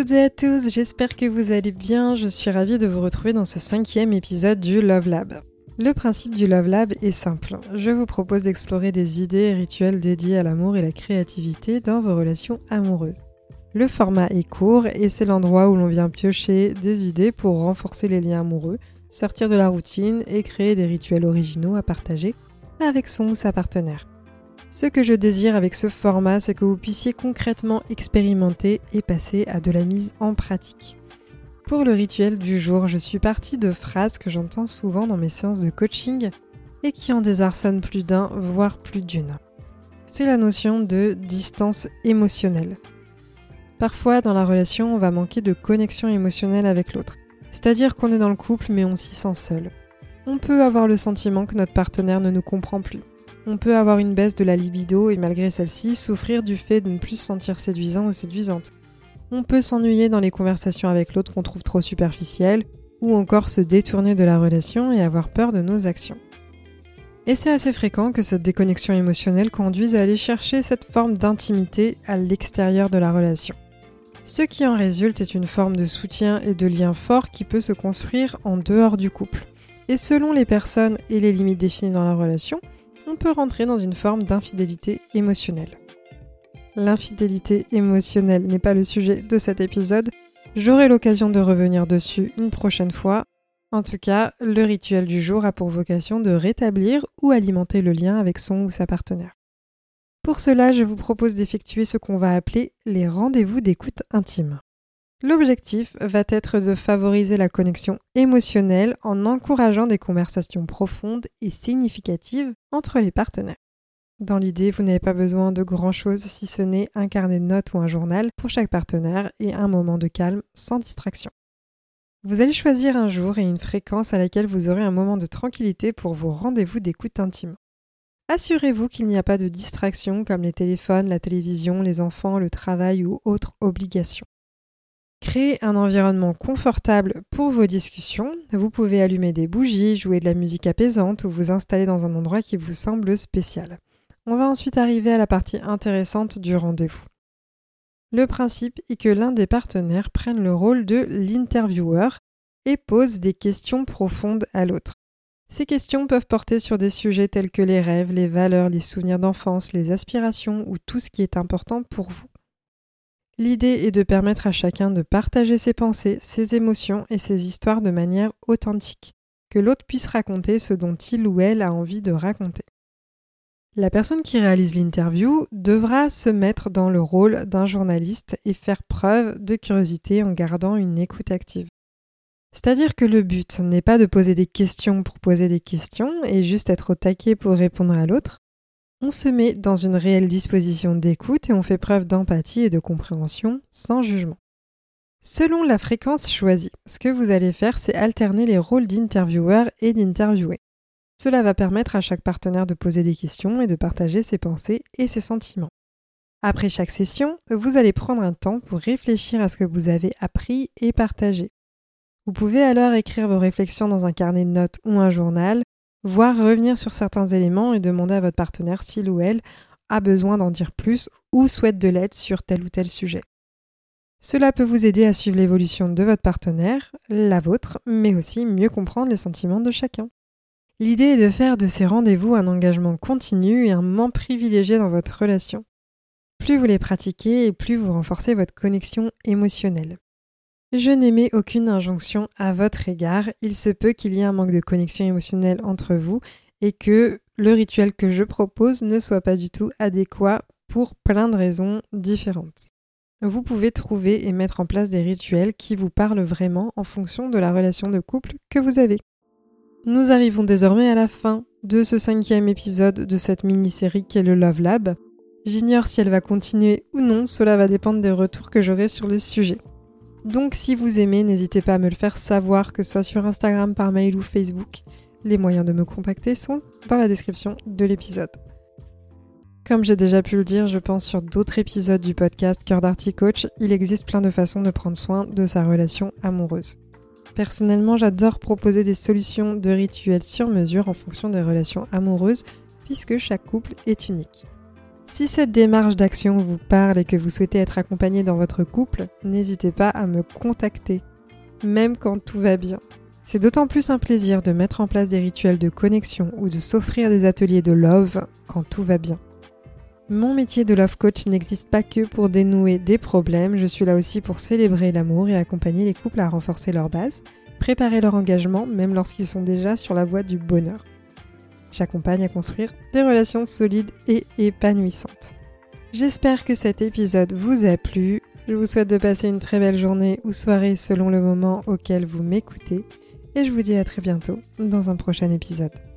toutes et à tous, j'espère que vous allez bien. Je suis ravie de vous retrouver dans ce cinquième épisode du Love Lab. Le principe du Love Lab est simple. Je vous propose d'explorer des idées et rituels dédiés à l'amour et la créativité dans vos relations amoureuses. Le format est court et c'est l'endroit où l'on vient piocher des idées pour renforcer les liens amoureux, sortir de la routine et créer des rituels originaux à partager avec son ou sa partenaire. Ce que je désire avec ce format, c'est que vous puissiez concrètement expérimenter et passer à de la mise en pratique. Pour le rituel du jour, je suis partie de phrases que j'entends souvent dans mes séances de coaching et qui en désarçonnent plus d'un, voire plus d'une. C'est la notion de distance émotionnelle. Parfois, dans la relation, on va manquer de connexion émotionnelle avec l'autre. C'est-à-dire qu'on est dans le couple mais on s'y sent seul. On peut avoir le sentiment que notre partenaire ne nous comprend plus on peut avoir une baisse de la libido et malgré celle-ci souffrir du fait de ne plus se sentir séduisant ou séduisante. On peut s'ennuyer dans les conversations avec l'autre qu'on trouve trop superficielles, ou encore se détourner de la relation et avoir peur de nos actions. Et c'est assez fréquent que cette déconnexion émotionnelle conduise à aller chercher cette forme d'intimité à l'extérieur de la relation. Ce qui en résulte est une forme de soutien et de lien fort qui peut se construire en dehors du couple. Et selon les personnes et les limites définies dans la relation, on peut rentrer dans une forme d'infidélité émotionnelle. L'infidélité émotionnelle n'est pas le sujet de cet épisode, j'aurai l'occasion de revenir dessus une prochaine fois. En tout cas, le rituel du jour a pour vocation de rétablir ou alimenter le lien avec son ou sa partenaire. Pour cela, je vous propose d'effectuer ce qu'on va appeler les rendez-vous d'écoute intime. L'objectif va être de favoriser la connexion émotionnelle en encourageant des conversations profondes et significatives entre les partenaires. Dans l'idée, vous n'avez pas besoin de grand-chose si ce n'est un carnet de notes ou un journal pour chaque partenaire et un moment de calme sans distraction. Vous allez choisir un jour et une fréquence à laquelle vous aurez un moment de tranquillité pour vos rendez-vous d'écoute intime. Assurez-vous qu'il n'y a pas de distractions comme les téléphones, la télévision, les enfants, le travail ou autres obligations. Créez un environnement confortable pour vos discussions. Vous pouvez allumer des bougies, jouer de la musique apaisante ou vous installer dans un endroit qui vous semble spécial. On va ensuite arriver à la partie intéressante du rendez-vous. Le principe est que l'un des partenaires prenne le rôle de l'intervieweur et pose des questions profondes à l'autre. Ces questions peuvent porter sur des sujets tels que les rêves, les valeurs, les souvenirs d'enfance, les aspirations ou tout ce qui est important pour vous. L'idée est de permettre à chacun de partager ses pensées, ses émotions et ses histoires de manière authentique, que l'autre puisse raconter ce dont il ou elle a envie de raconter. La personne qui réalise l'interview devra se mettre dans le rôle d'un journaliste et faire preuve de curiosité en gardant une écoute active. C'est-à-dire que le but n'est pas de poser des questions pour poser des questions et juste être au taquet pour répondre à l'autre, on se met dans une réelle disposition d'écoute et on fait preuve d'empathie et de compréhension sans jugement. Selon la fréquence choisie, ce que vous allez faire, c'est alterner les rôles d'intervieweur et d'interviewé. Cela va permettre à chaque partenaire de poser des questions et de partager ses pensées et ses sentiments. Après chaque session, vous allez prendre un temps pour réfléchir à ce que vous avez appris et partagé. Vous pouvez alors écrire vos réflexions dans un carnet de notes ou un journal voire revenir sur certains éléments et demander à votre partenaire s'il ou elle a besoin d'en dire plus ou souhaite de l'aide sur tel ou tel sujet. Cela peut vous aider à suivre l'évolution de votre partenaire, la vôtre, mais aussi mieux comprendre les sentiments de chacun. L'idée est de faire de ces rendez-vous un engagement continu et un moment privilégié dans votre relation. Plus vous les pratiquez et plus vous renforcez votre connexion émotionnelle. Je n'émets aucune injonction à votre égard. Il se peut qu'il y ait un manque de connexion émotionnelle entre vous et que le rituel que je propose ne soit pas du tout adéquat pour plein de raisons différentes. Vous pouvez trouver et mettre en place des rituels qui vous parlent vraiment en fonction de la relation de couple que vous avez. Nous arrivons désormais à la fin de ce cinquième épisode de cette mini-série qu'est le Love Lab. J'ignore si elle va continuer ou non, cela va dépendre des retours que j'aurai sur le sujet. Donc si vous aimez, n'hésitez pas à me le faire savoir, que ce soit sur Instagram, par mail ou Facebook. Les moyens de me contacter sont dans la description de l'épisode. Comme j'ai déjà pu le dire, je pense sur d'autres épisodes du podcast Cœur d'Arty Coach, il existe plein de façons de prendre soin de sa relation amoureuse. Personnellement, j'adore proposer des solutions de rituels sur mesure en fonction des relations amoureuses, puisque chaque couple est unique. Si cette démarche d'action vous parle et que vous souhaitez être accompagné dans votre couple, n'hésitez pas à me contacter, même quand tout va bien. C'est d'autant plus un plaisir de mettre en place des rituels de connexion ou de s'offrir des ateliers de love quand tout va bien. Mon métier de love coach n'existe pas que pour dénouer des problèmes, je suis là aussi pour célébrer l'amour et accompagner les couples à renforcer leur base, préparer leur engagement même lorsqu'ils sont déjà sur la voie du bonheur. J'accompagne à construire des relations solides et épanouissantes. J'espère que cet épisode vous a plu. Je vous souhaite de passer une très belle journée ou soirée selon le moment auquel vous m'écoutez. Et je vous dis à très bientôt dans un prochain épisode.